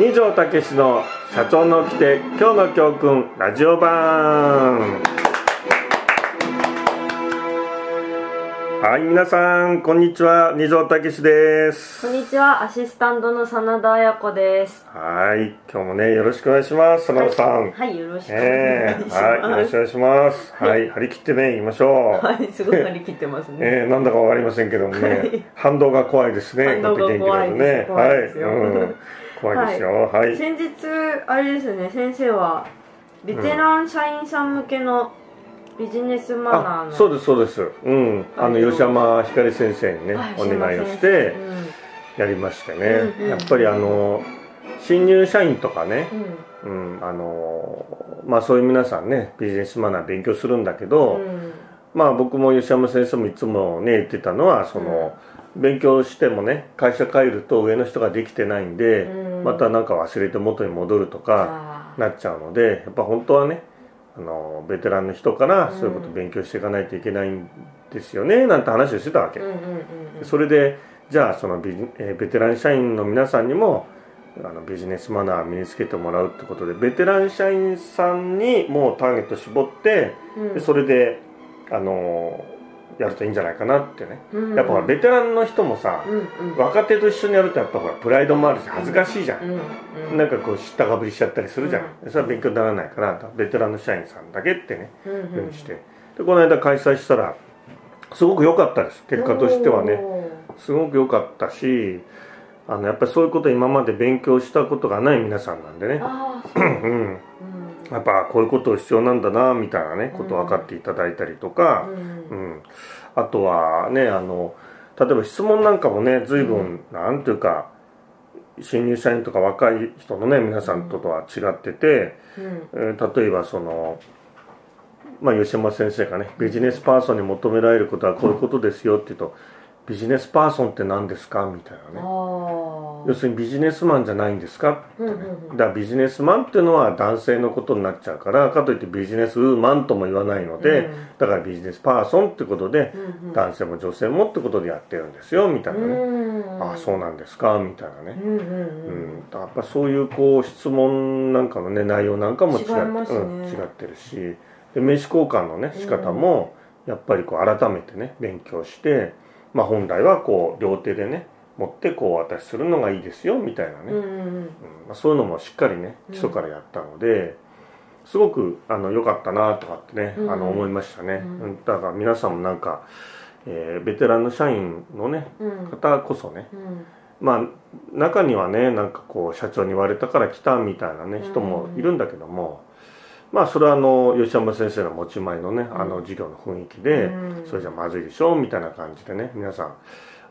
二条武史の社長の来て今日の教訓ラジオ版。はい皆さんこんにちは。二条武史です。こんにちは、アシスタントの真田彩子です。はい今日もねよろしくお願いします。真田さん、はい、よろしくお願えーいします。はいよろしくお願いします。はい張り切ってね言いましょう。はい、すごい張り切ってますね。えー、なんだかわかりませんけどもね、反動が怖いですね。反動が怖いです。ね。はい、うん、怖いですよ。はい。先日、あれですね、先生は、ベテラン社員さん向けのビジネスマナーあ、の。そうですそうです。うん、あのはい吉山ひかり先生にね、はいお願いをしすてやりましてね、うんうんやっぱりあの新入社員とかね。うん。うん、あのまあそういう皆さんねビジネスマナー勉強するんだけど、うん。まあ僕も吉山先生もいつもね言ってたのはその、勉強してもね会社帰ると上の人ができてないんで、うん。またなんか忘れて元に戻るとかあなっちゃうのでやっぱ本当はねあのベテランの人からそういうことを勉強していかないといけないんですよねなんて話をしてたわけ、ーうんうんうんうん。それでじゃあそのビジ、えーベテラン社員の皆さんにもあのビジネスマナーを身につけてもらうってことでベテラン社員さんにもうターゲット絞ってうん。でそれであのやるといいんじゃないかなってね。うん。やっぱベテランの人もさうんうん。若手と一緒にやるとやっぱほらプライドもあるし恥ずかしいじゃん。うんうん。なんかこう知ったかぶりしちゃったりするじゃん、それは勉強にならないからベテランの社員さんだけってねうんうん。ふうにして。でこの間開催したらすごく良かったです。結果としてはね。すごく良かったしあのやっぱりそういうこと今まで勉強したことがない皆さんなんでね。うん。やっぱこういうこと必要なんだなみたいなねことを分かっていただいたりとか、うん。うん。あとはねあの例えば質問なんかもね随分、なんていうか新入社員とか若い人のね皆さんととは違ってて、うん。えー例えばその、まあ、吉山先生がねビジネスパーソンに求められることはこういうことですよって言うとビジネスパーソンって何ですか？みたいなね。要するにビジネスマンじゃないんですか？ってねうんうんうん。だからビジネスマンっていうのは男性のことになっちゃうからかといってビジネスウーマンとも言わないので、うん。だからビジネスパーソンってことで、うんうん。男性も女性もってことでやってるんですよみたいなね、うん。ああそうなんですか？みたいなね、うんうんううん。ん、やっぱそういうこう質問なんかのね内容なんかも違って違ね。うん、違ってるし。で名刺交換のね仕方もやっぱりこう改めてね勉強して、まあ、本来はこう両手でね持ってこうお渡しするのがいいですよみたいなね、うんうんそういうのもしっかりね基礎からやったので、すごくあの良かったなとかってね、うん。あの思いましたね、だから皆さんもなんか、えーベテランの社員のねうん。方こそねうん。まあ中にはねなんかこう社長に言われたから来たみたいなね人もいるんだけども、まあそれはあの吉山先生の持ち前のねあの授業の雰囲気で、うん。それじゃまずいでしょみたいな感じでね皆さん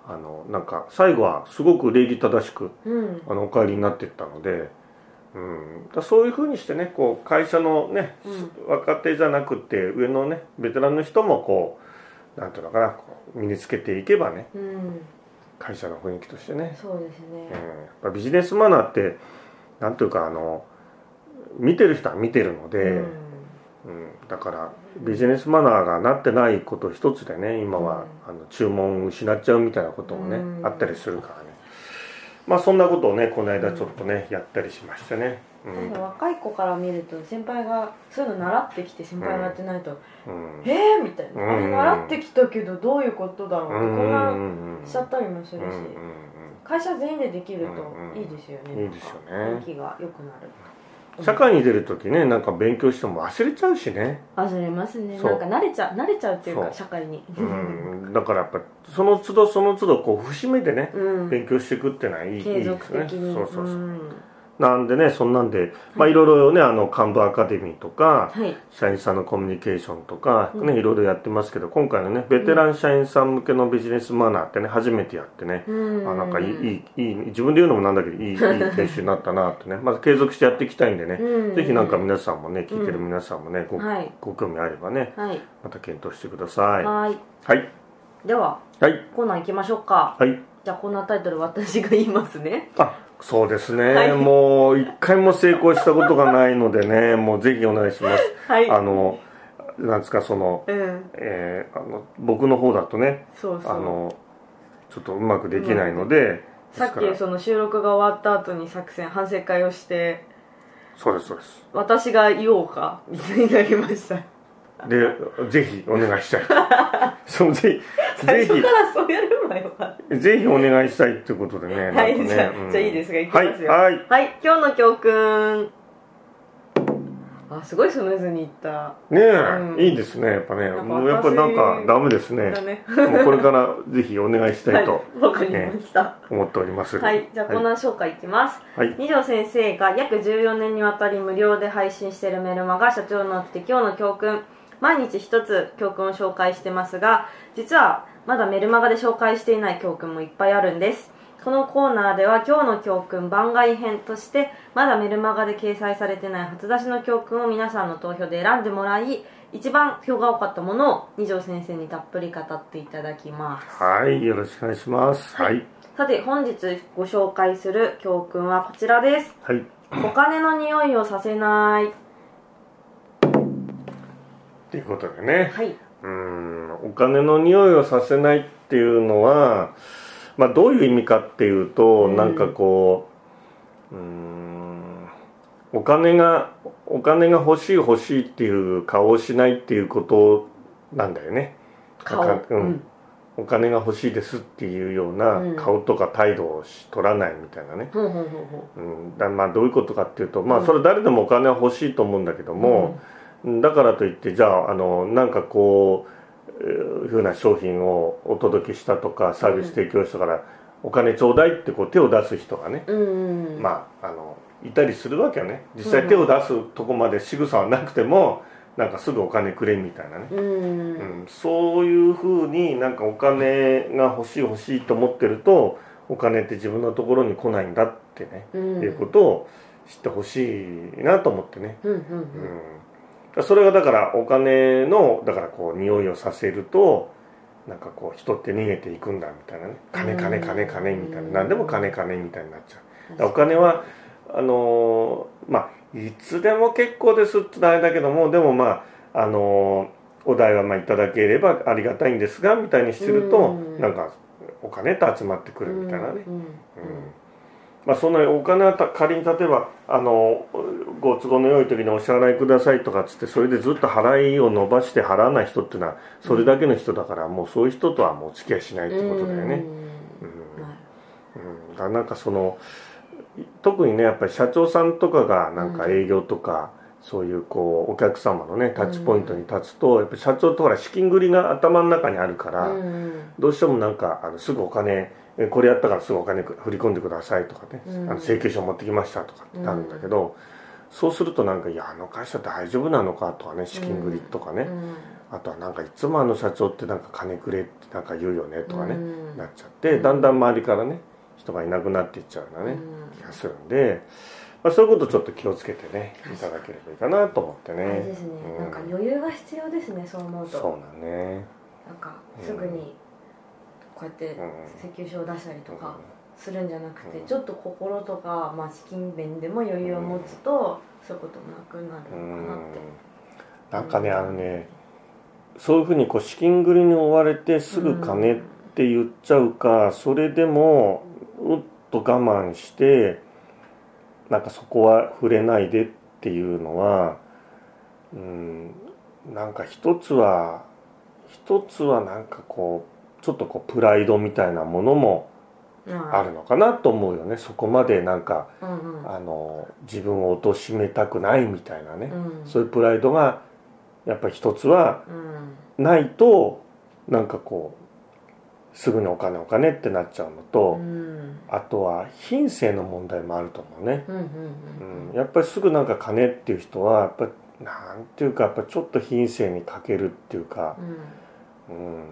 あのなんか最後はすごく礼儀正しくうん。あのお帰りになっていったので、うん、だそういうふうにしてねこう会社のね、若手じゃなくて上のねベテランの人もこうなんていうのかな身につけていけばねうん。会社の雰囲気としてね、そうですうん、ねやっぱビジネスマナーってなんていうかあの見てる人は見てるので、うん。うんだからビジネスマナーがなってないこと一つでね今は、あの注文を失っちゃうみたいなこともね、うん。あったりするからね。まあそんなことをねこの間ちょっとね、やったりしましてね、うん。若い子から見ると先輩がそういうの習ってきて先輩がやってないとうん「えー!」みたいな「うん。習ってきたけどどういうことだろう?」ってうん。混乱うんしちゃったりもするし。会社全員でできるといいですよね。いいですよね雰囲気が良くなるうん社会に出る時ねなんか勉強しても忘れちゃうしね、忘れますね。なんか慣れちゃう慣れちゃうっていうか社会に。うん、だからやっぱその都度その都度こう節目でねうん。勉強していくっていうのはいい,、いい継ですね。続的に。そうそうそう、んなんでねそんなんでまあいろいろねあの幹部アカデミーとかはい。社員さんのコミュニケーションとかうん。ねいろいろやってますけど今回のねベテラン社員さん向けのビジネスマナーってね初めてやってねうんあなんかいいいいいい自分で言うのもなんだけどいい いい研修になったなってね。まず継続してやっていきたいんでねうん。ぜひなんか皆さんもね聞いてる皆さんもねごはい。ご興味あればねはい。また検討してください。はい。はい。でははい。コーナー行きましょうか。はい。じゃあコーナータイトル私が言いますね。あそうですね、はい。もう一回も成功したことがないのでね もうぜひお願いします。はい。あのなんですかその,、うん。えーあの僕の方だとねそうそう。あのちょっとうまくできないので、さっきその収録が終わった後に作戦反省会をしてそうですそうです。私が言おうかみたいになりましたでぜひお願いしたい。そのぜひ最ぜ初からそうやればよかっひぜひお願いしたいっていうことでねたはいねじゃあ,、うん。じゃあいいですがいきますよ。はいはい。はい、今日の教訓。あすごいスムーズにいった。ねえ、うん。いいですねやっぱね。もうやっぱなんかダメですね。だね。もうこれからぜひお願いしたいと はいわかりました、思っております、はい、じゃあコーナー紹介いきます、はい。二条先生が約14年にわたり無料で配信しているメルマガ社長の起きて今日の教訓毎日一つ教訓を紹介してますが実はまだメルマガで紹介していない教訓もいっぱいあるんです。このコーナーでは今日の教訓番外編としてまだメルマガで掲載されてない初出しの教訓を皆さんの投票で選んでもらい一番票が多かったものを二条先生にたっぷり語っていただきます。はいよろしくお願いします。はい。さて本日ご紹介する教訓はこちらです。はい。お金の匂いをさせないということでね。はい。うん。お金の匂いをさせないっていうのは、まあ、どういう意味かっていうと、うん。なんかこううん。お金がお金が欲しい欲しいっていう顔をしないっていうことなんだよね。うん。うん。お金が欲しいですっていうよううなん。顔とか態度をし取らないみたいなね、ほうん、だまあどういうことかっていうとまうん。あそれ誰でもお金は欲しいと思うんだけどうも、だからといってじゃああのなんかこういうふうな商品をお届けしたとかサービス提供したからお金ちょうだいってこう手を出す人がね、うん。うんまああのいたりするわけよね。実際手を出すとこまで仕草はなくてもなんかすぐお金くれみたいなね、うん。うん、そういうふうになんかお金が欲しい欲しいと思ってるとお金って自分のところに来ないんだってね、うん。いうことを知ってほしいなと思ってね、うんうん。うん、それがだからお金のだからこう匂いをさせるとなんかこう人って逃げていくんだみたいなね。金金金金みたいな。何でも金金みたいになっちゃう。お金はあのーまあいつでも結構ですってあれだけどもでもまああのーお題はまあいただければありがたいんですがみたいにしてるとうん。なんかお金って集まってくるみたいなね、うんまあ、そんなお金はた仮に例えばあのご都合の良い時にお支払いくださいとかっつってそれでずっと払いを伸ばして払わない人っていうのはそれだけの人だからもうそういう人とはもうお付き合いしないってことだよね。うん。はい。うなんかその特にねやっぱり社長さんとかがなんか営業とか、そういうこうお客様のねタッチポイントに立つと、やっぱり社長とほら資金繰りが頭の中にあるから、うん。どうしてもなんかあのすぐお金えこれやったからすぐお金く振り込んでくださいとかね、うん。あの請求書持ってきましたとかってなるんだけど、そうするとなんかいやあの会社大丈夫なのかとかね資金繰りとかね、うん。あとはなんかいつもあの社長ってなんか金くれってなんか言うよねとかね、うん。なっちゃってだんだん周りからね人がいなくなっていっちゃうようなね、うん。気がするんで、まあ、そういうことちょっと気をつけてねいただければいいかなと思ってね。ですね、うんなんか余裕が必要ですねそう思うと。そうだね。なんかすぐにこうやってうん請求書を出したりとかするんじゃなくて、うんちょっと心とか、まあ、資金面でも余裕を持つと、そういうこともなくなるうんのかなって、なんかねあのねそういうふうにこう資金繰りに追われてすぐ金って言っちゃうか、それでもうっと我慢してなんかそこは触れないでっていうのはうんなんか一つは一つはなんかこうちょっとこうプライドみたいなものもうん。あるのかなと思うよね。そこまでなんかうんうん。あの自分を貶めたくないみたいなね、うん。そういうプライドがやっぱり一つはうん。ないとなんかこうすぐにお金お金ってなっちゃうのと、うん。あとは品性の問題もあると思うね、うんうんうん、やっぱりすぐなんか金っていう人はやっぱりなんていうかやっぱちょっと品性に欠けるっていうか、うん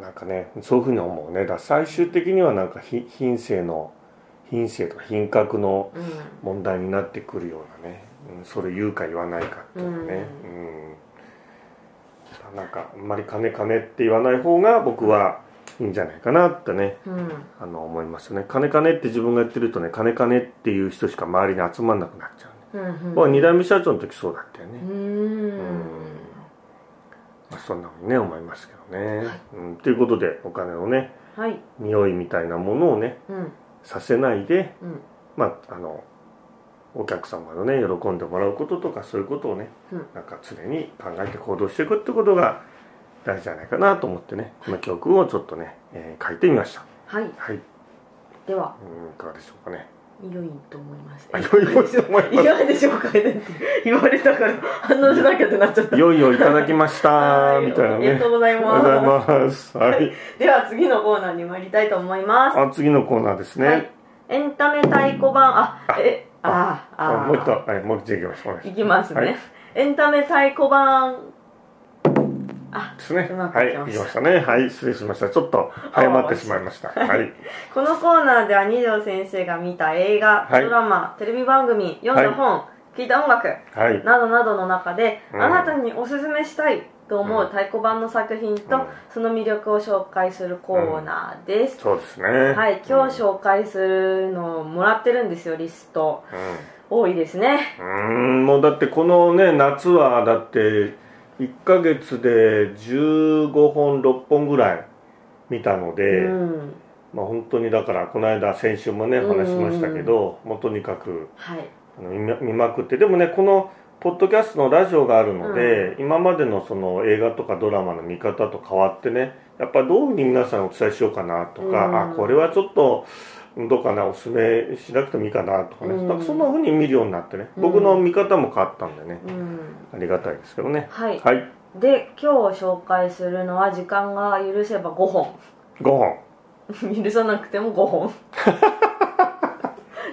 なんかねそういうふうに思うね。だ最終的にはなんかひ品性の品性とか品格のうん。問題になってくるようなね、うん、それ言うか言わないかっていうのね、うん。なんかあんまり金金って言わない方が僕はいいんじゃないかなってね。うん。あの思いますね。金金って自分が言ってるとね金金っていう人しか周りに集まんなくなっちゃう、ね。うんうん僕は二代目社長の時そうだったよね、うんまあ、そんなふうにね思いますけどね、うん、ということでお金のねはい。匂いみたいなものをねうん。させないでうん。まああのお客様のね喜んでもらうこととかそういうことをねうん。なんか常に考えて行動していくってことが大事じゃないかなと思ってねこの教訓をちょっとね、えー書いてみました。はい。はい、では。うん、いかがでしょうかね良いと思います。あ良いと思います。いかがでしょうかねって言われたから反応しなきゃってなっちゃった。いよいよいただきましたはい。みたいなね。ありがとうございます。はい。では次のコーナーに参りたいと思います。あ次のコーナーですね、はい。エンタメ太鼓判。あえあああもう一度。はいもう一度いきましょう。い。きますね、はい。エンタメ太鼓判。あですね。はいいきましたね。はい失礼しました。ちょっと早まってしまいました。はい。このコーナーでは二条先生が見た映画、はい。ドラマテレビ番組読んだ本、聞いた音楽はい。などなどの中で、うん。あなたにおすすめしたいと思ううん。太鼓判の作品と、うん。その魅力を紹介するコーナーです、そうですね。はい今日うん紹介するのをもらってるんですよリスト。多いですね。うんうん。もうだってこのね夏はだって1ヶ月で15本6本ぐらい見たので、うん。まあ本当にだからこの間先週もねうん。話しましたけど、もうとにかくはい。あの見ま見まくってでもねこのポッドキャストのラジオがあるので、今までのその映画とかドラマの見方と変わってねやっぱりどういうふうに皆さんにお伝えしようかなとか、うん。あこれはちょっとどうかなおすすめしなくてもいいかなとかね、うん。なんかそんなふうに見るようになってね、うん。僕の見方も変わったんでね。うん。ありがたいですけどね。はい。はい。で今日紹介するのは時間が許せば5本。5本。許さなくても5本。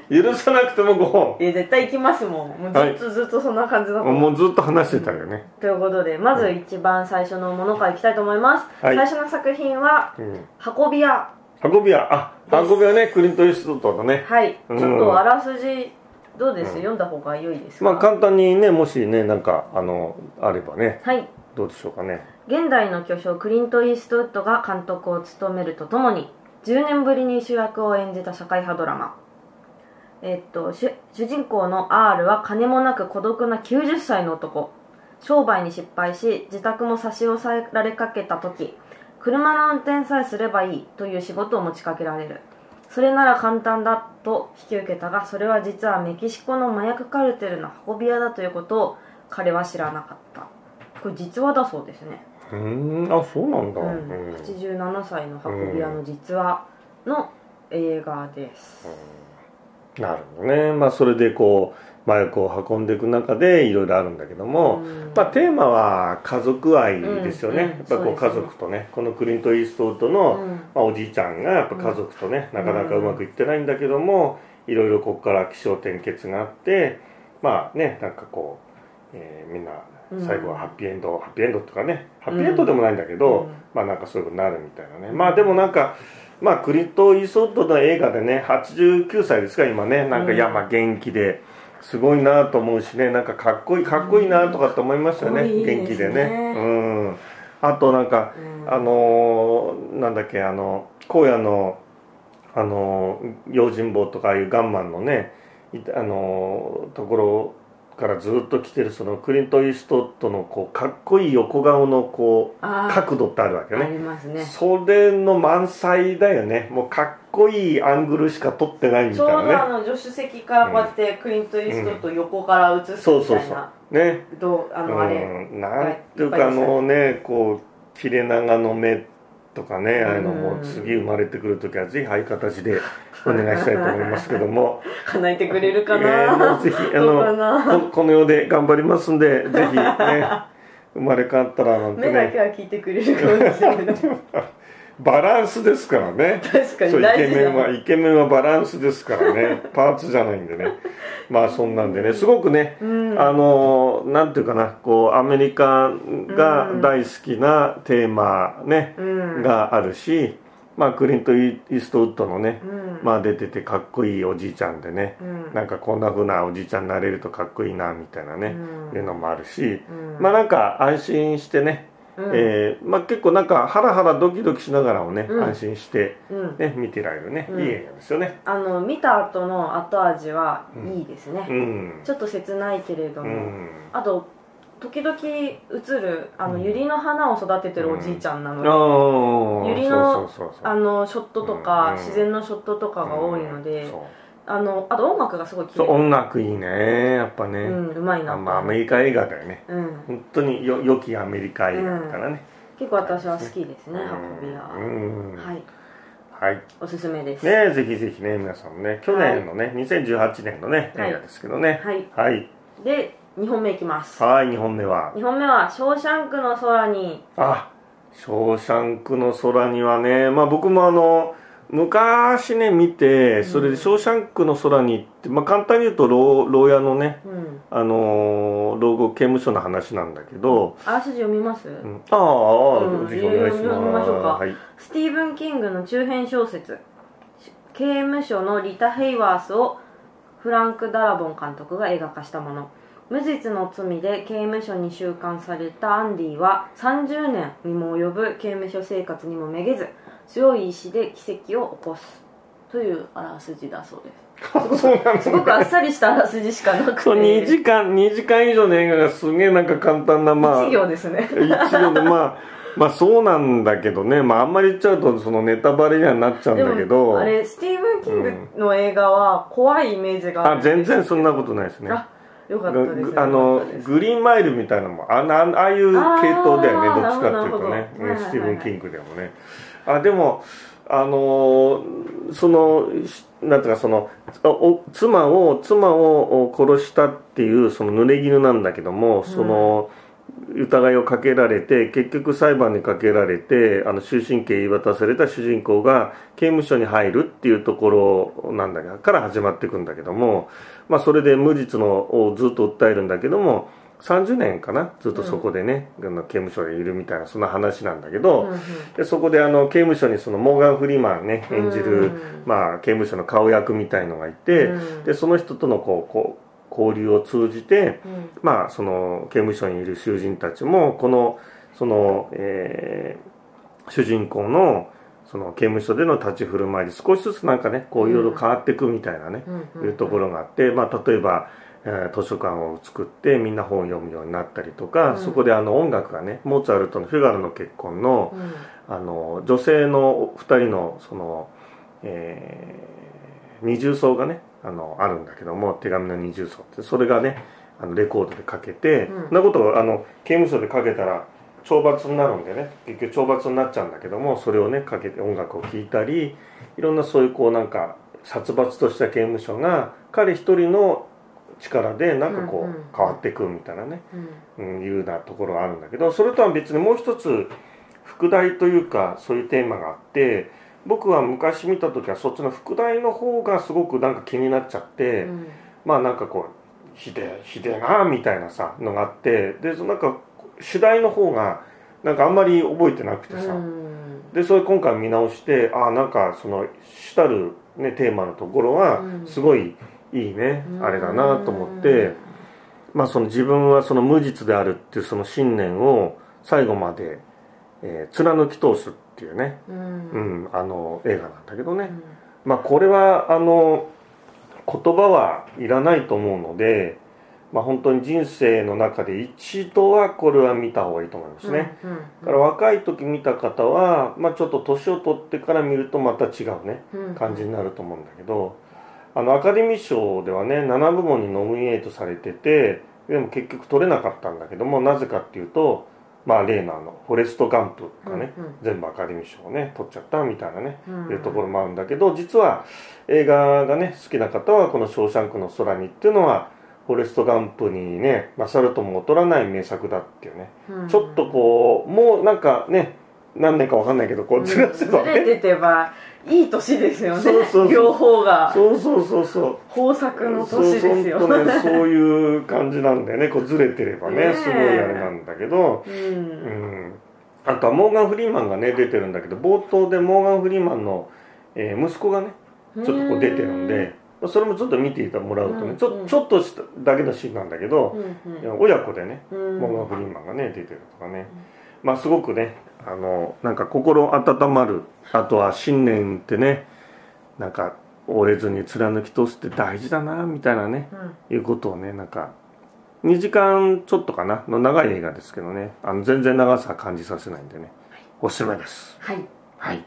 許さなくても5本。え絶対行きますもん。もうずっとずっとそんな感じだと思うもうずっと話してたよね、ということでまず一番最初のものからいきたいと思います、はい。最初の作品はうん、「運び屋運び屋あ運び屋ねクリント・イーストウッドの」ね。はい、うん。ちょっとあらすじどうです、うん。読んだ方が良いですか、まあ簡単にねもしねなんかあのあればね。はい。どうでしょうかね。現代の巨匠クリント・イーストウッドが監督を務めるとともに10年ぶりに主役を演じた社会派ドラマ。えっと主主人公の R は金もなく孤独な90歳の男。商売に失敗し自宅も差し押さえられかけた時車の運転さえすればいいという仕事を持ちかけられる。それなら簡単だと引き受けたがそれは実はメキシコの麻薬カルテルの運び屋だということを彼は知らなかった。これ実話だそうですね。うーんあそうなんだ、うん。うん。87歳の運び屋の実話の映画です、なるほどね。まあそれでこう麻薬を運んでいく中でいろいろあるんだけども、うん。まあ、テーマは家族愛ですよね、うんうん。やっぱ家族とねこのクリント・イーストウッドの、うん。まあ、おじいちゃんがやっぱ家族とね、なかなかうまくいってないんだけどもいろいろここから起承転結があってまあねなんかこう、えーみんな最後はハッピーエンド、ハッピーエンドとかねハッピーエンドでもないんだけど、うん。まあなんかそういうことになるみたいなね、まあでもなんかまあクリント・イーストウッドの映画でね89歳ですか今ね。なんか、うん。いやまあ元気ですごいなと思うしね。なんかかっこいいかっこいいなとかって思いましたよね、かっこいいですね。元気でねうん。あとなんか、うん。あのーなんだっけあの荒野のあのー用心棒とかああいうガンマンのねいあのーところからずっと来てるそのクリント・イーストウッドのこうかっこいい横顔のこう角度ってあるわけよあねりますね。それの満載だよね。もうかっこいいアングルしか撮ってないみちょうたいなね。どあの助手席からこうやってクリント・イーストウッド横から映すみたいな、そうそうそう。ね。どうあのあれ、うん、なんていうかあのねこう切れ長の目とかねああいうのもうん次生まれてくる時はぜひああいう形でお願いしたいと思いますけども。叶えてくれるかえーな、もうぜひあのここの世で頑張りますんでぜひね 生まれ変わったらなんて目だけねは聞いてくれるかもしれない。バランスですからね。確かにそうイケメンはイケメンはバランスですからね。パーツじゃないんでね。まあそんなんでね。すごくね、うん。あのなんていうかなこうアメリカが大好きなテーマね、うん。があるし、まあ、クリント・イーストウッドのね、うん。まあ、出ててかっこいいおじいちゃんでね、うん。なんかこんな風なおじいちゃんになれるとかっこいいなみたいなね、うん。いうのもあるし、うん。まあなんか安心してね、うん。えーまあ、結構なんかハラハラドキドキしながらもね、うん。安心して、うん。ね、見てられるね、うん。いい映画ですよね。あの見た後の後味はいいですね、うん。ちょっと切ないけれども、うん。あと時々映るあの百合の花を育ててるおじいちゃんなので、ああ百合のあのショットとか、うん自然のショットとかが多いので、あのあと音楽がすごい綺麗。音楽いいねやっぱね、うんうまいなまあアメリカ映画だよね。うん、本当によ良きアメリカ映画だからね、結構私は好きですね、うん。運び屋、うん。はい。はい。おすすめです。ねぜひぜひね皆さんもね去年のね、2018年のねはい。映画ですけどね。はい。はい。で2本目いきます。はい2本目は。2本目は「ショーシャンクの空に。あショーシャンクの空にはね。まあ僕もあの昔ね見てそれで「ショーシャンクの空に」って、まあ、簡単に言うと牢牢屋のね」うん。あのー牢獄刑務所の話なんだけど、あらすじ読みます、うん。ああああ、うん。ぜひお願いし読みまますしょうか。はい。スティーブン・キングの中編小説「刑務所のリタ・ヘイワース」をフランク・ダラボン監督が映画化したもの無実の罪で刑務所に収監されたアンディは30年にも及ぶ刑務所生活にもめげず強い意志で奇跡を起こすというあらすじだそうです。そうなんだ。すごくあっさりしたあらすじしかなくて。そう2時間2時間以上の映画がすげえなんか簡単なまあ一行ですね。一行でまあまあそうなんだけどね。まああんまり言っちゃうとそのネタバレにはなっちゃうんでだけど。もあれスティーブン・キングの映画は怖いイメージがあ全然そんなことないですね。あよかったですぐあのグリーンマイルみたいなのもああああいう系統だよねどっちかっていうとね。スティーブン・キングでもね。あでもあのーそのしなんていうかそのおお妻を妻をお殺したっていうその濡れ衣なんだけどもその、疑いをかけられて結局裁判にかけられてあの終身刑言い渡された主人公が刑務所に入るっていうところなんだけどから始まっていくんだけども、まあ、それで無実のをずっと訴えるんだけども30年かなずっとそこでね、あの刑務所にいるみたいなそんな話なんだけど、うんうん。でそこであの刑務所にそのモーガン・フリーマンね演じる、うんまあ、刑務所の顔役みたいのがいて、うん。でその人とのこうこう交流を通じて、うん。まあ、その刑務所にいる囚人たちもこのその、えー主人公のその刑務所での立ち振る舞いで少しずつなんかねこういろいろ変わっていくみたいなね、いうところがあって、まあ、例えば、えー図書館を作ってみんな本を読むようになったりとか、うん。そこであの音楽がねモーツァルトの「フィガロの結婚の」うん。あの女性の2人のその、えー二重奏がねあのあるんだけども手紙の二重奏って。それがねあのレコードでかけて、うん。そんなことをあの刑務所でかけたら懲罰になるんでね。結局懲罰になっちゃうんだけどもそれをねかけて音楽を聴いたりいろんなそういうこうなんか殺伐とした刑務所が彼一人の力でなんかこう変わっていくみたいなね、うん。うん、いうようなところがあるんだけどそれとは別にもう一つ副題というかそういうテーマがあって僕は昔見た時はそっちの副題の方がすごくなんか気になっちゃって、うん。まあなんかこうひでひでえなみたいなさのがあってでそのなんか主題の方がなんかあんまり覚えてなくてさ、うん。でそれ今回見直してああなんかその主たる、ね、テーマのところはうん。すごいいいね、うんあれだなと思って。まあ、その自分はその無実であるっていうその信念を最後まで、えー貫き通すっていうね、うん。ううんん、あの映画なんだけどね、まあ、これはあの言葉はいらないと思うので、まあ、本当に人生の中で一度はこれは見た方がいいと思いますね、うんだから若い時見た方は、まあ、ちょっと年を取ってから見るとまた違うねうん感じになると思うんだけどあのアカデミー賞ではね7部門にノミネートされててでも結局取れなかったんだけどもなぜかっていうとまあ例のあのフォレスト・ガンプがね、うんうん。全部アカデミー賞をね取っちゃったみたいなね、うん。いうところもあるんだけど実は映画がね好きな方はこの「ショーシャンクの空に」っていうのはフォレスト・ガンプにね勝るとも劣らない名作だっていうね、うん。ちょっとこうもうなんかね何年かわかんないけどこうずらせばね、ずれててばいい年ですよね。そうそう両方が。そうそうそうそう。豊作の年ですよそうねそういう感じなんだよねこうずれてればねすごいあれなんだけど、ううん。ん、あとはモーガン・フリーマンがね出てるんだけど冒頭でモーガン・フリーマンの、えー息子がねちょっとこう出てるんでそれもちょっと見てもらうとね、うんちょちょっとしただけのシーンなんだけど、親子でねうん。モーガン・フリーマンがね出てるとかね、まあすごくねあのなんか心温まるあとは信念ってねなんか折れずに貫き通すって大事だなみたいなねうん。いうことをねなんか2時間ちょっとかなの長い映画ですけどねあの全然長さ感じさせないんでねおすすめです。はい。はい。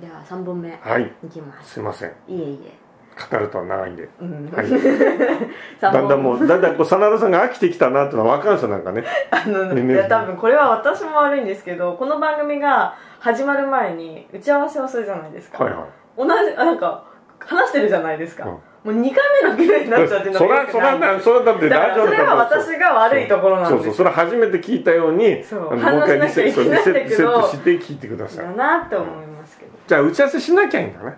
では3本目はい。いきます。すいません。いえいえ語ると長いんで、うん。はい、三だんだんもう。だんだんこう真田さんが飽きてきたなってのは分かるんですよなんかね。あのいや多分これは私も悪いんですけどこの番組が始まる前に打ち合わせをするじゃないですか、はいはい。同じあなんか話してるじゃないですか、うん。もう2回目の気分になっちゃってそらそらなそれだってだからラジオそれは私が悪いところなんですそうそうそれ初めて聞いたようにもう一回リセットして聞いてください。だなって思いますけど。じゃあ打ち合わせしなきゃいいんだね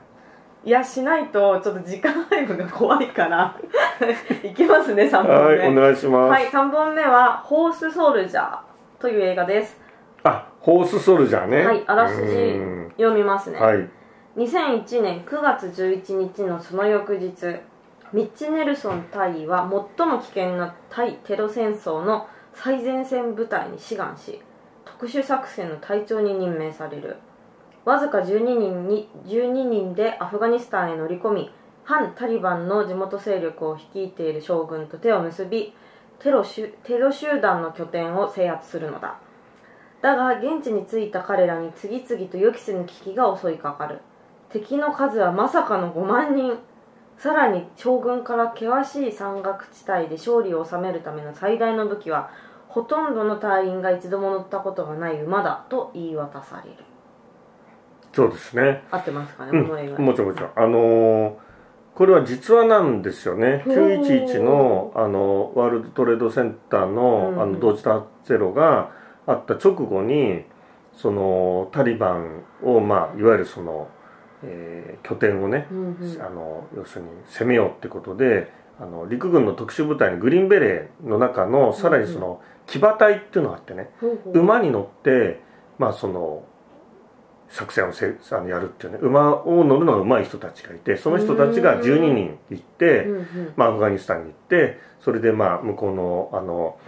いやしないとちょっと時間配分が怖いから。いきますね3本目。はいお願いします、はい、3本目は「ホースソルジャー」という映画です。あホースソルジャーね。はいあらすじうん。読みますね、はい。2001年9月11日のその翌日ミッチ・ネルソン大尉は最も危険な対テロ戦争の最前線部隊に志願し特殊作戦の隊長に任命されるわずか12人に12人でアフガニスタンへ乗り込み反タリバンの地元勢力を率いている将軍と手を結びテロテロ集団の拠点を制圧するのだ。だが現地に着いた彼らに次々と予期せぬ危機が襲いかかる。敵の数はまさかの5万人。さらに将軍から険しい山岳地帯で勝利を収めるための最大の武器はほとんどの隊員が一度も乗ったことがない馬だと言い渡される。そうですね。合ってますかね、うん。この映画。もちろんもちろん。あのーこれは実話なんですよね。ほう911のあのワールドトレードセンターの,、うん。あの同時多発テロがあった直後にそのタリバンを、まあ、いわゆるその、えー拠点をね、うんうん。あの要するに攻めようってことであの陸軍の特殊部隊のグリーンベレーの中のさらにその騎馬隊っていうのがあってねほうほう。馬に乗ってまあその作戦をせあのやるっていうね。馬を乗るのが上手い人たちがいてその人たちが12人行って、うんうん。まあ、アフガニスタンに行ってそれでまあ向こうのあの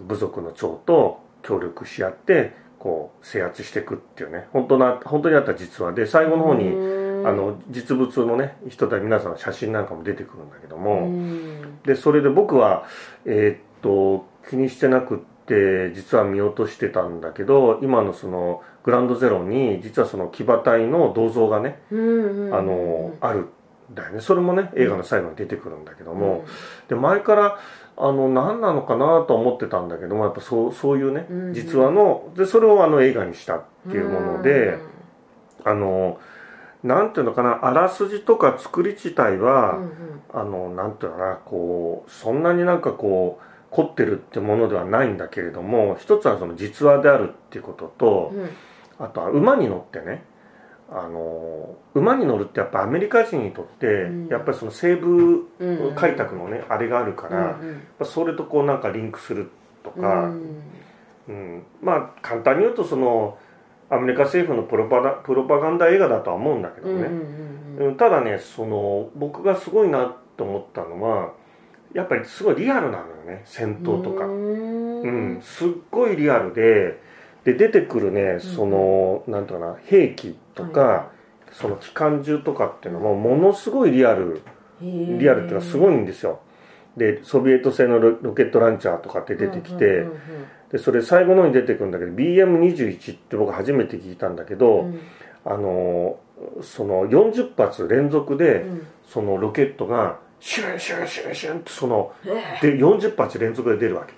部族の長と協力し合ってこう制圧していくっていうね。本当な本当にあった実話で最後の方に、うん。あの実物のね人たち皆さんの写真なんかも出てくるんだけども、うん。でそれで僕はえーっと気にしてなくって実は見落としてたんだけど今のそのグランドゼロに実はその騎馬隊の銅像がね、うんうんうんあのあるんだよね。それもね映画の最後に出てくるんだけども、で前からあの何なのかなと思ってたんだけどもやっぱそうそういうね、うん実話のでそれをあの映画にしたっていうもので、あのなんていうのかなあらすじとか作り自体は、うんうん。あのなんていうのかなこうそんなになんかこう凝ってるってものではないんだけれども一つはその実話であるっていうことと、うん。あとは馬に乗ってねあの馬に乗るってやっぱアメリカ人にとって、うん。やっぱりその西部うんうん開拓のね、あれがあるから、やっうん。ぱそれとこうなんかリンクするとうん。か、うん。まあ簡単に言うとそのアメリカ政府のプロパダプロパガンダ映画だとは思うんだけどね、うんうんうん。うんただねその僕がすごいなと思ったのはやっぱりすごいリアルなのよね戦闘とか。ううん。ん、すっごいリアルでで出てくるねその、なんていうかな兵器とか、はその機関銃とかっていうのもものすごいリアルリリアルっていうのはすごいんですよ。でソビエト製のロロケットランチャーとかって出てきて、うんうんでそれ最後の方に出てくるんだけど BM21 って僕初めて聞いたんだけど、うん。うんあのその40発連続で、うん。そのロケットがシュンシュンシュンシュンってそのえで40発連続で出るわけ、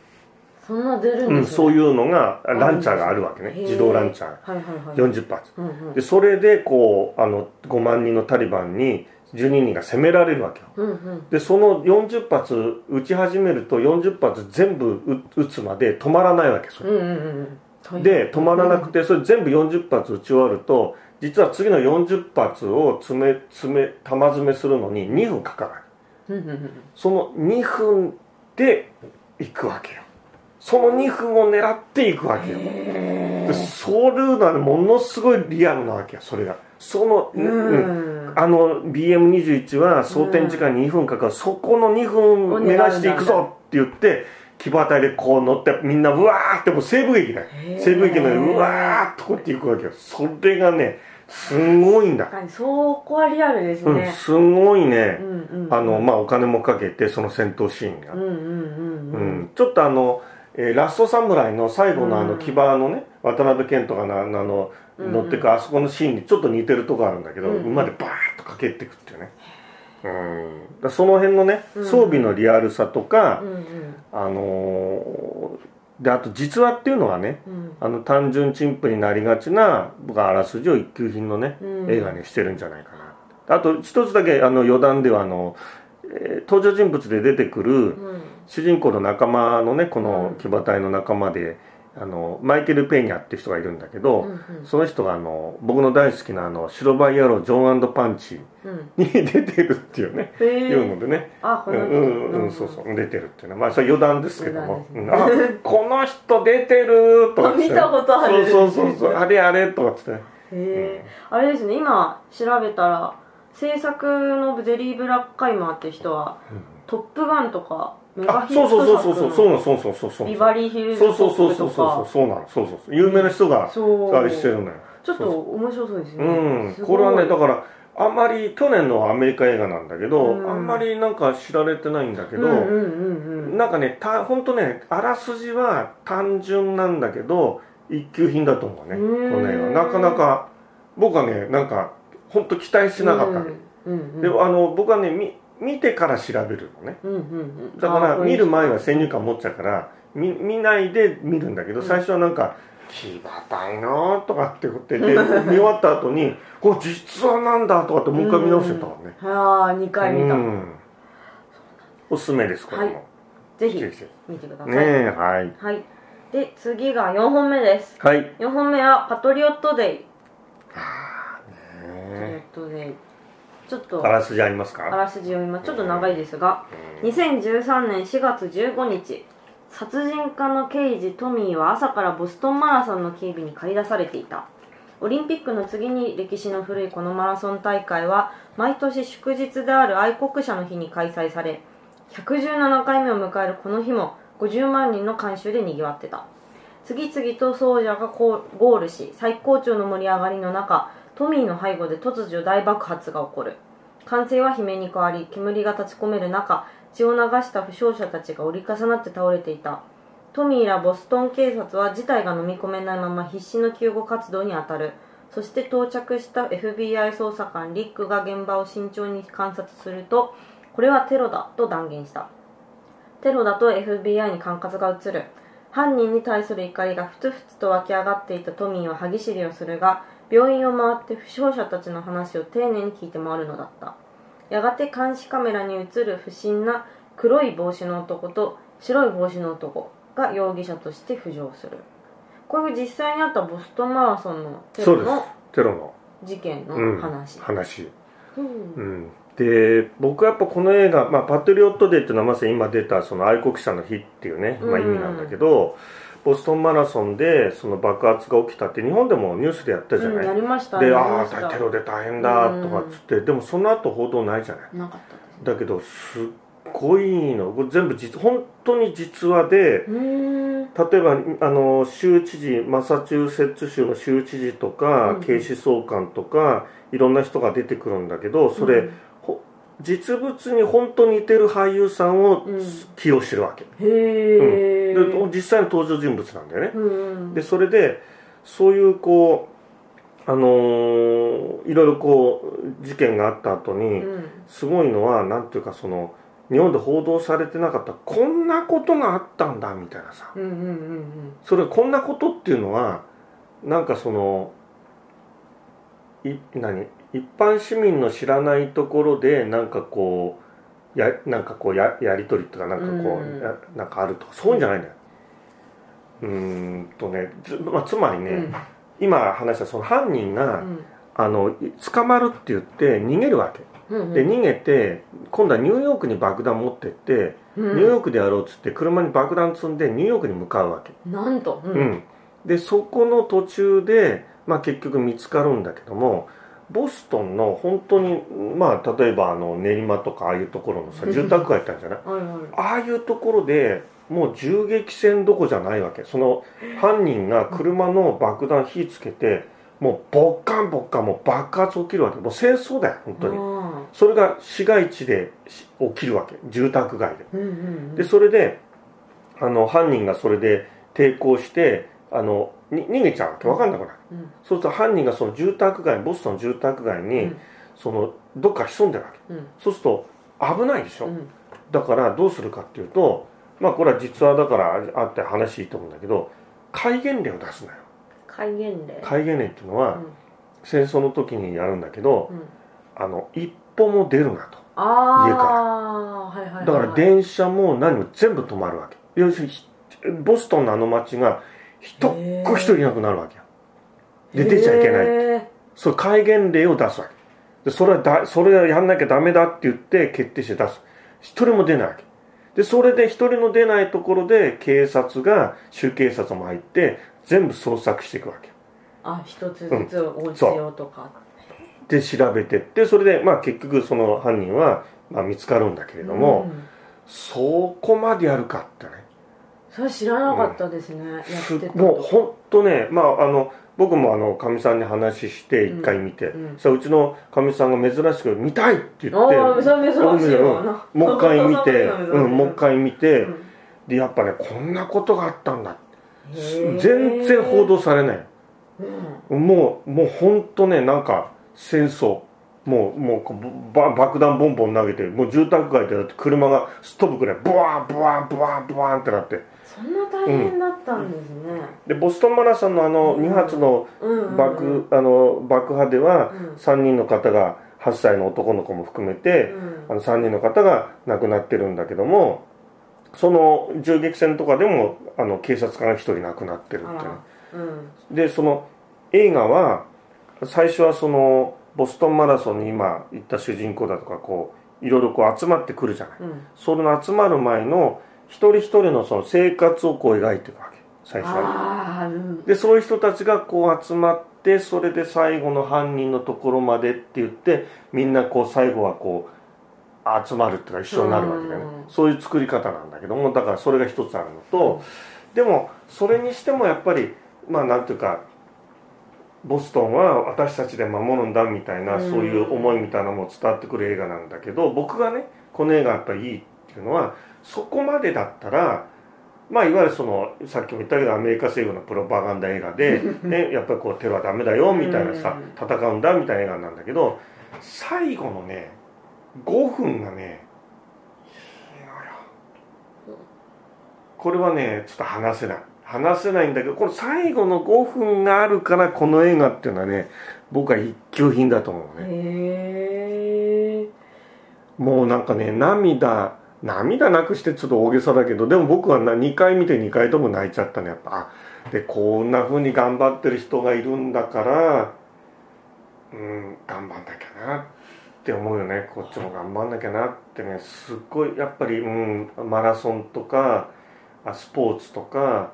そんな出るんうん、ですね。そういうのがランチャーがあるわけね。自動ランチャー。はいはいはい。40発うんうん。でそれでこうあの5万人のタリバンに12人が攻められるわけよ。うんうん。でその40発撃ち始めると40発全部撃撃つまで止まらないわけそれ。うんうんうんうん。で止まらなくてそれ全部40発撃ち終わると実は次の40発を詰め詰め玉詰めするのに2分かかるその2分で行くわけよ。その2分を狙っていくわけよ。でそれがねものすごいリアルなわけよそれが。その、ううん。んあの BM21 は装填時間2分かかる、そこの2分目指していくぞって言って騎馬隊でこう乗ってみんなうわーってもう西部劇だよ。西部劇のようにうわーっとこうやっていくわけよ。それがねすんごいんだ。確かにそこはリアルですうんね、すんごいね。う、んうんあのまあお金もかけてその戦闘シーンが、うんうんうんううん。んちょっとあの、えーラストサムライの最後のあのうん。騎馬のね、渡辺謙とかのあのうん乗ってくあそこのシーンにちょっと似てるとこあるんだけど、うん。馬でバーッと駆けってくっていうね、うん、その辺のねうん。装備のリアルさとか、うんうん。あのーであと実話っていうのはねうん。あの単純陳腐になりがちな僕はあらすじを一級品のね、うん。映画にしてるんじゃないかなあと一つだけあの余談ではあの、えー登場人物で出てくるうん。主人公の仲間のねこのうん。騎馬隊の仲間で、あのマイケル・ペーニャっていう人がいるんだけど、うんうん。その人があの僕の大好きなあの白バイ野郎ジョンパンチうん。に出てるっていうね、へいうえのでね。あこのうんうんうんそうそう出てるっていうのはまあそれ余談ですけども、余うんあこの人出てるとか見たことある。そうそうそうそうあれあれとかっつってね。へえ、あれですね今調べたら制作のゼリー・ブラッカイマーって人は「トップガン」とかあそうトそうそうそうそうそうそうそうそう。ビバリーヒルズそうそうそうそうそうそうかそうなのそうそうそう有名な人がしてるのよちょっと面白そうですようねんこれはねだかからあんまり去年のアメリカ映画なんだけど、うんあんまりなんか知られてないんだけど、なんかねた本当ねあらすじは単純なんだけど一級品だと思うねこうんの映画なかなか僕はねなんか本当期待しなかったうんうんうんであの僕はねみ見てから調べるのね。うんうんうん。だからあ見る前は先入観持っちゃうから見見ないで見るんだけど、うん。最初はなんか「騎馬隊の」とかって言ってで見終わった後に「これ実はなんだ」とかってもう一回見直してたからねはあ2回見た、うん。おすすめですこれも、ぜひぜひぜ見てください、ひねえはい。はい。で次が4本目です。はい。4本目は「パトリオットデイ」パトリオットデイちょっとあらすじありますあからすじ読みます。ちょっと長いですがうん。2013年4月15日殺人家の刑事トミーは朝からボストンマラソンの警備に駆り出されていた。オリンピックの次に歴史の古いこのマラソン大会は毎年祝日である愛国者の日に開催され117回目を迎えるこの日も50万人の観衆でにぎわってた。次々と奏者がゴールし最高潮の盛り上がりの中トミーの背後で突如大爆発が起こる。歓声は悲鳴に変わり煙が立ち込める中血を流した負傷者たちが折り重なって倒れていた。トミーらボストン警察は事態が飲み込めないまま必死の救護活動に当たる。そして到着した FBI 捜査官リックが現場を慎重に観察するとこれはテロだと断言した。テロだと FBI に管轄が移る。犯人に対する怒りがふつふつと湧き上がっていたトミーは歯ぎしりをするが病院を回って負傷者たちの話を丁寧に聞いて回るのだった。やがて監視カメラに映る不審な黒い帽子の男と白い帽子の男が容疑者として浮上する。こういう実際にあったボストンマラソンのテロのテロの、事件のうん、話、話。うん。うん、で僕はやっぱこの映画「まあ、パトリオットデー」っていうのはまさに今出たその愛国者の日っていうね、まあ、意味なんだけど、ボストンマラソンでその爆発が起きたって日本でもニュースでやったじゃうんない、やりました。でああテロで大変だとかっつって、でもその後報道ないじゃない。なかっただけどすっごいの。これ全部実本当に実話で例えばあの州知事マサチューセッツ州の州知事とか、うん警視総監とかいろんな人が出てくるんだけどそれ、うん。ほ実物に本当に似てる俳優さんをうん。起用してるわけ、へえ、で実際の登場人物なんだよね、うん。でそれでそういうこうあのーいろいろこう事件があった後に、うん。すごいのはなんていうかその日本で報道されてなかったこんなことがあったんだみたいなさ。うんうんうん。それこんなことっていうのはなんかそのい何？一般市民の知らないところでなんかこうやなんかこうややり取りとかなんかこう、うん。やなんかあるとかそういうんじゃないんだよ。うーんとねつ,、まあ、つまりね、うん。今話したその犯人が、うん。あの捕まるって言って逃げるわけ。うんで逃げて今度はニューヨークに爆弾持ってって、うん。ニューヨークでやろうっつって車に爆弾積んでニューヨークに向かうわけ、なんと。ううん。でそこの途中で、まあ、結局見つかるんだけどもボストンの本当にまあ例えばあの練馬とかああいうところのさ住宅街ってあるじゃない？はいはい。ああいうところでもう銃撃戦どこじゃないわけ。その犯人が車の爆弾火つけてもうボッカンボッカンもう爆発起きるわけ。もう戦争だよ本当に。うんそれが市街地でし起きるわけ。住宅街で。うんうん。でそれであの犯人がそれで抵抗してあのに逃げちゃうわけ。分かんなくなるうん。そうすると犯人がその住宅街ボストンの住宅街に、うん。そのどっか潜んでるわけ。うん。そうすると危ないでしょ、うん。だからどうするかっていうとまあこれは実話だからあって話いいと思うんだけど戒厳令を出すなよ。戒厳令。戒厳令っていうのは、うん。戦争の時にやるんだけど、うん。あの一歩も出るなと。家から。はいはいはいだから電車も何も全部止まるわけ。要するにひボストンのあの街が一っ子一人いなくなるわけよで出ちゃいけない。へそう戒厳令を出すわけ。でそれはだそれはやんなきゃダメだって言って決定して出す。一人も出ないわけ。でそれで一人の出ないところで警察が州警察も入って全部捜索していくわけ。ーあ一つずつお家用とか。で調べてってそれでまあ結局その犯人は、まあ、見つかるんだけれども、うん。そこまでやるかってねそれ知らなかったですねやすってたもう本当ねまああの僕もあのかみさんに話して一回見て、うん。うんうちのかみさんが珍しく「見たい!」って言ってもう一回見て、そうん、もう一回見て、うんでやっぱねこんなことがあったんだ全然報道されない。うん。もうもう本当ねなんか戦争。もうもう爆弾ボンボン投げてもう住宅街でだって車がすっ飛ぶくらいブワーンブワーンブワーンブワーンってなってそんな大変だったんですね。でボストンマラソンのあの2発のうんうんうん。爆,、あの爆破ではうん。3人の方が8歳の男の子も含めて、うん。あの3人の方が亡くなってるんだけどもその銃撃戦とかでもあの警察官が1人亡くなってるっていう。うん。でその映画は最初はそのボストンマラソンに今言った主人公だとかこういろいろこう集まってくるじゃない。うん。その集まる前の一人一人のその生活をこう描いていくわけ最初は。うん。でそういう人たちがこう集まってそれで最後の犯人のところまでって言ってみんなこう最後はこう集まるっていうか一緒になるわけだよね。うん。そういう作り方なんだけどもだからそれが一つあるのと、でもそれにしてもやっぱりまあなんていうかボストンは私たちで守るんだみたいな、うん。そういう思いみたいなのも伝わってくる映画なんだけど僕がねこの映画やっぱりいいっていうのはそこまでだったらまあいわゆるそのさっきも言ったけどアメリカ政府のプロパガンダ映画で、ね、やっぱりこうテロはダメだよみたいなさう戦うんだみたいな映画なんだけど最後のね5分がねこれはねちょっと話せない。話せないんだけどこの最後の5分があるからこの映画っていうのはね僕は一級品だと思うね。もうなんかね涙涙なくしてちょっと大げさだけどでも僕はな2回見て2回とも泣いちゃったね。やっぱあでこんな風に頑張ってる人がいるんだからうん頑張んなきゃなって思うよね。こっちも頑張んなきゃなってね。すっごいやっぱり、うん、マラソンとかあスポーツとか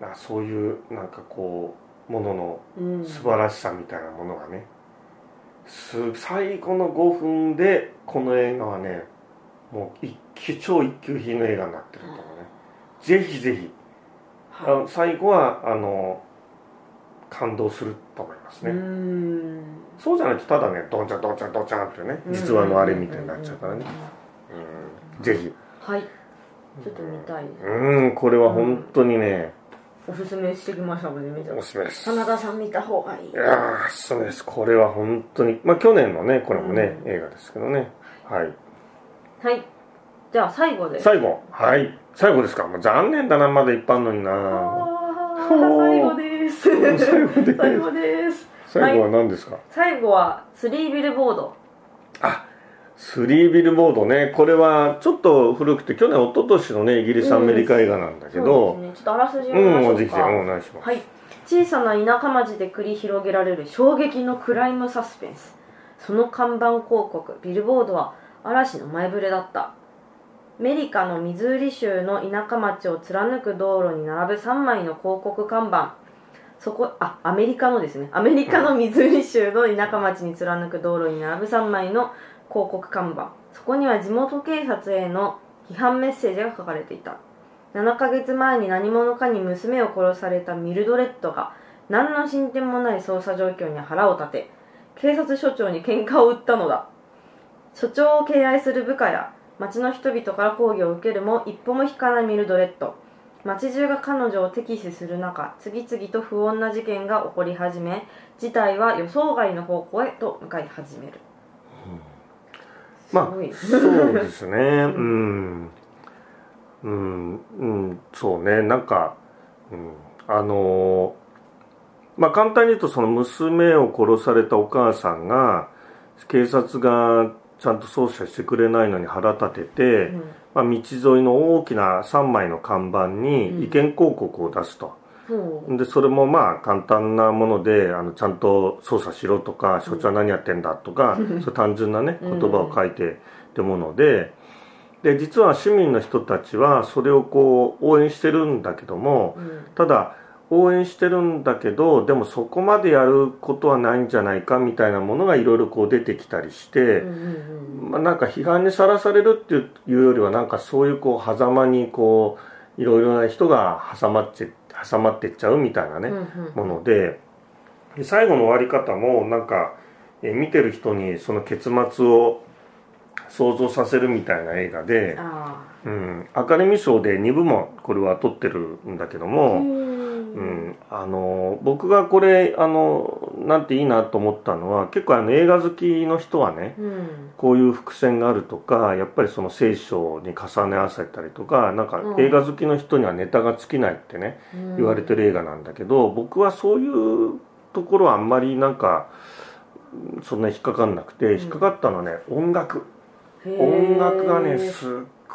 あそういうなんかこうもののうん。素晴らしさみたいなものがね。す最後の5分でこの映画はねもう一級超一級品の映画になってると思うね。ぜひぜひ。あはの最後はあの感動すると思いますい、うね、ん。そうじゃないとただねドンチャンドンチャンドンチャンっていうね実話のあれみたいになっちゃうからね。うん。ぜひ。はい。ちょっと見たい。うんこれは本当にね、おすすめしてきましたので見たおすすめです。真田さん見た方がいい。いやーそうです。これは本当にまあ去年のねこれもね、うん。映画ですけどね。はいはいじゃあ最後です。最後。はい。最後ですか。もう残念だな。まだいっぱいあるのにな。あ最後です。最後です。最後です。最後は何ですか、最後はスリービルボード。あスリービルボードね。これはちょっと古くて去年一昨年のねイギリスアメリカ映画なんだけど。ですね。ちょっとあらすじう読みましょんぜひぜひうか、お願いします、はい。小さな田舎町で繰り広げられる衝撃のクライムサスペンス。その看板広告ビルボードは嵐の前触れだった。メリカのミズーリ州の田舎町を貫く道路に並ぶ3枚の広告看板。そこあアメリカのですね。アメリカのミズーリ州の田舎町に貫く道路に並ぶ3枚の広告看板。そこには地元警察への批判メッセージが書かれていた。7ヶ月前に何者かに娘を殺されたミルドレッドが何の進展もない捜査状況に腹を立て警察署長に喧嘩を売ったのだ。署長を敬愛する部下や町の人々から抗議を受けるも一歩も引かないミルドレッド。町中が彼女を敵視する中次々と不穏な事件が起こり始め事態は予想外の方向へと向かい始める。まあすごいそうですね。うん。うん。うん。そうね。なんか、うん、あのまあ簡単に言うとその娘を殺されたお母さんが警察がちゃんと捜査してくれないのに腹立てて、うん。まあ、道沿いの大きな3枚の看板に意見広告を出すと、でそれもまあ簡単なものであのちゃんと捜査しろとか所長は何やってんだとか、そう単純なね言葉を書いてってもので。で実は市民の人たちはそれをこう応援してるんだけどもうん。ただ応援してるんだけどでもそこまでやることはないんじゃないかみたいなものがいろいろこう出てきたりして。まあ、なんか批判にさらされるっていうよりはなんかそういうこう狭間にこういろいろな人が挟まって挟まってっちゃうみたいなね、ものでで最後の終わり方もなんかえ見てる人にその結末を想像させるみたいな映画で、あうん、アカデミー賞で2部門これは取ってるんだけどあも、うん。うん、あの僕がこれあのなんていいなと思ったのは結構あの映画好きの人はねうん。こういう伏線があるとかやっぱりその聖書に重ね合わせたりとかなんかうん。映画好きの人にはネタが尽きないってね、うん。言われてる映画なんだけど僕はそういうところはあんまりなんかそんな引っかかんなくて引っかかったのはね音楽。音楽がねすっ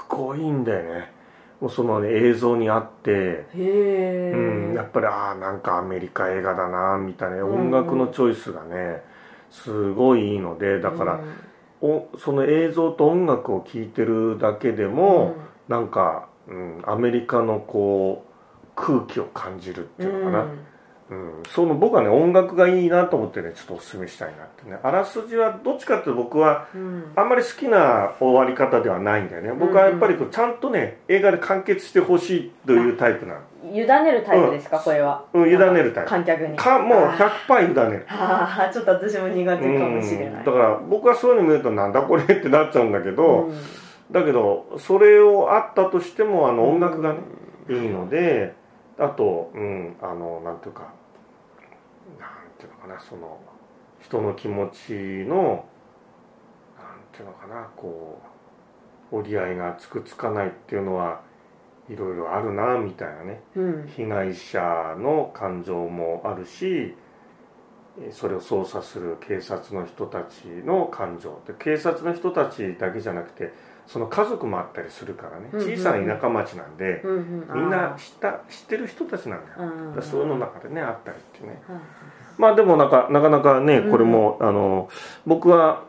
ごいんだよねその、ね、映像にあってうん、やっぱりああなんかアメリカ映画だなみたいなうん音楽のチョイスがねすごいいいのでだから、おその映像と音楽を聴いてるだけでも、なんか、うん、アメリカのこう空気を感じるっていうのかな、うん。その僕はね音楽がいいなと思ってねちょっとお勧めしたいなってね。あらすじはどっちかっていうと僕はうん。あんまり好きな終わり方ではないんだよね。僕はやっぱりこうちゃんとね映画で完結してほしいというタイプなの委ねるタイプですか、これは。うん委ねるタイプ。観客に。かもうあー。100%委ねる。あーちょっと私も苦手かもしれない。うん。だから僕はそういうの見るとなんだこれってなっちゃうんだけど、うん。だけどそれをあったとしてもあの音楽がね、いいのであとうんあのなんていうかていうのかなその人の気持ちのなんていうのかなこう折り合いがつくつかないっていうのはいろいろあるなみたいなね。うん。被害者の感情もあるしえそれを捜査する警察の人たちの感情で警察の人たちだけじゃなくてその家族もあったりするからね。小さな田舎町なんで、みんなあ知った知ってる人たちなんだよ、そういうの中でねあったりってね。うんまあでもなんかなかなかねこれも、あの僕は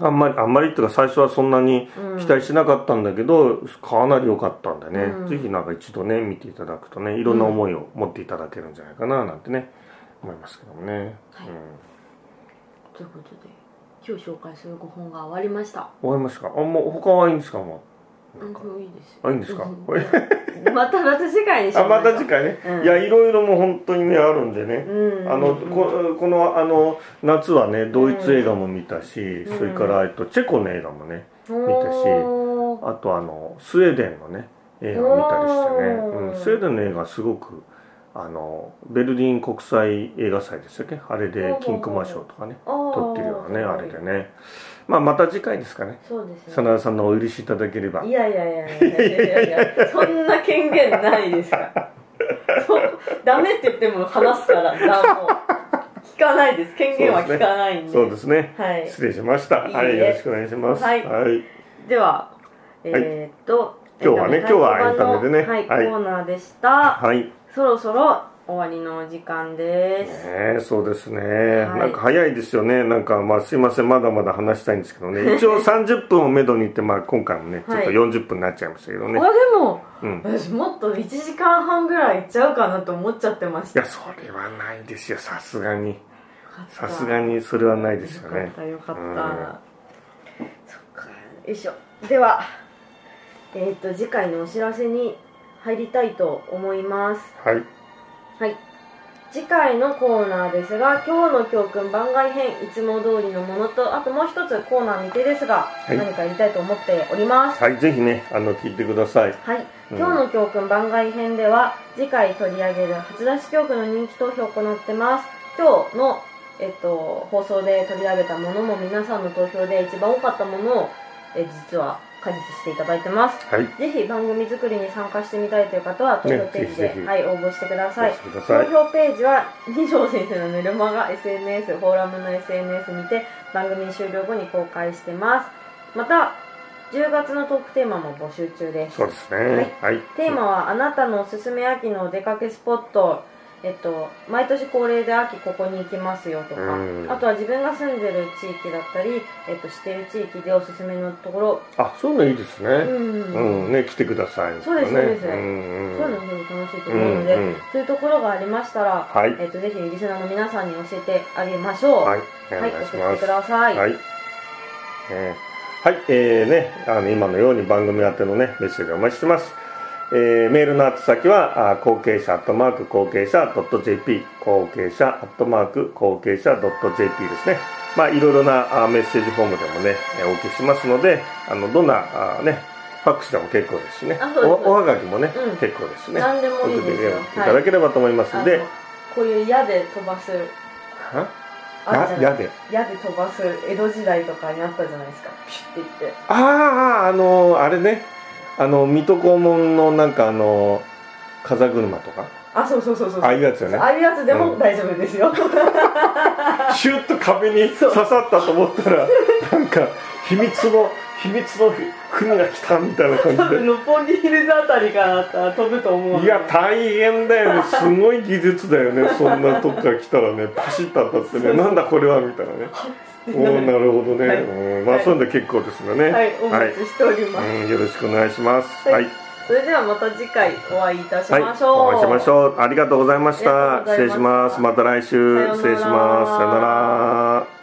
あんまりあんまりっていうか最初はそんなにうん。期待しなかったんだけど、かなり良かったんでね、うん。ぜひなんか一度ね見ていただくとねいろんな思いを持っていただけるんじゃないかななんてね思いますけどもね、はい。うん、ということで今日紹介する5本が終わりました。終わりましたか？あもう他はいいんですか？もうなんかうんいいですよ。あいいんですか？またまた次回にしあまた次回ね、うん。いやいろいろもう本当にねあるんでね、うん。あのうんここのあの夏はねドイツ映画も見たし、うん。それから、えっと、チェコの映画もね見たしあとあのスウェーデンのね映画を見たりしてね、おー。うん、スウェーデンの映画すごくあのベルリン国際映画祭でしたっけ？あれで金熊賞とかね撮ってるようなねあれでねまあまた次回ですかね。そうですね真田さんのお許しいただければ。いやいやいやいやいやいやいや。そんな権限ないですから。ダメって言っても話すからだもう。聞かないです。権限は聞かないんで。そうですね。はい。失礼しました。はいよろしくお願いします。はい。はい。ではえーっと、今日はね。今日はエンタメでね。はい、はい。コーナーでした。はい。そろそろ終わりのお時間です、ねえそうですね、はい。なんか早いですよね。なんかまあすいません。まだまだ話したいんですけどね。一応30分をめどにって、まあ、今回もねちょっとはい40分になっちゃいましたけどね、あでもうん。私もっと1時間半ぐらいいっちゃうかなと思っちゃってました。いやそれはないですよ。さすがに。さすがにそれはないですよね。よかったよかった、うん。そっかよいしょ。ではえっ、と次回のお知らせに入りたいと思います。はいはい。次回のコーナーですが今日の教訓番外編いつも通りのものとあともう一つコーナー未定ですが、い。何かやりたいと思っております。はいぜひねあの聞いてください。はい、うん。今日の教訓番外編では次回取り上げる初出し教訓の人気投票を行ってます。今日の、えっと、放送で取り上げたものも皆さんの投票で一番多かったものをえ実は果実していただいてます。はい。ぜひ番組作りに参加してみたいという方は投票ページで、ねはい、応募してください。投票ページは二条先生のメルマガ SNS フォーラムの SNS にて番組終了後に公開してます。また10月のトークテーマも募集中です。そうですね。はい、テーマはあなたのおすすめ秋のお出かけスポットえっと、毎年恒例で秋ここに行きますよとかうん。あとは自分が住んでる地域だったり、えっと、してる地域でおすすめのところ。あそういうのいいですね。うん。うん、ね来てくださいそうですねそうです。んうん。そういうのも楽しいと思うので、うんうん。そういうところがありましたら、はい。えっと、ぜひリスナーの皆さんに教えてあげましょう。はい。おはい、願いし送ってください。はい。えー。はい、えーね、あの今のように番組宛てのね、メッセージをお待ちしてます。えーメールの宛先は、あ後継者アットマーク後継者 .jp、後継者アットマーク後継者 .jp ですね。まあ、いろいろなあメッセージフォームでもね、えーお受けしますので、あの、どんな、あね、ファックスでも結構ですしねおおはがきもね、うん結構ですしね。何でもいいですよ送っていただければと思いますんで、あのこういう矢で飛ばす、は？あるじゃない？ややで？矢で飛ばす江戸時代とかにあったじゃないですか。ピュッて言って。あーあーあのあれねあの水戸黄門のなんかあの風車とか？あ、そうそうそうそう。ああいうやつよね。ああいうやつでもうん。大丈夫ですよ。シュッと壁に刺さったと思ったらなんか秘密の秘密の船が来たみたいな感じ六本木ヒルズあたりから飛ぶと思う。でいや大変だよね。すごい技術だよね。そんなとこから来たらね。パシッと当たってね。なんだこれは？みたいなねおおなるほどね、はいうんまあ、はいそういうの結構ですよねはい、お待ちしております。うん、よろしくお願いしますははいい、それではまた次回お会いいたしはい、ましょう。お会いしましょう。ありがとうございました。失礼します。また来週。失礼します。さよなら。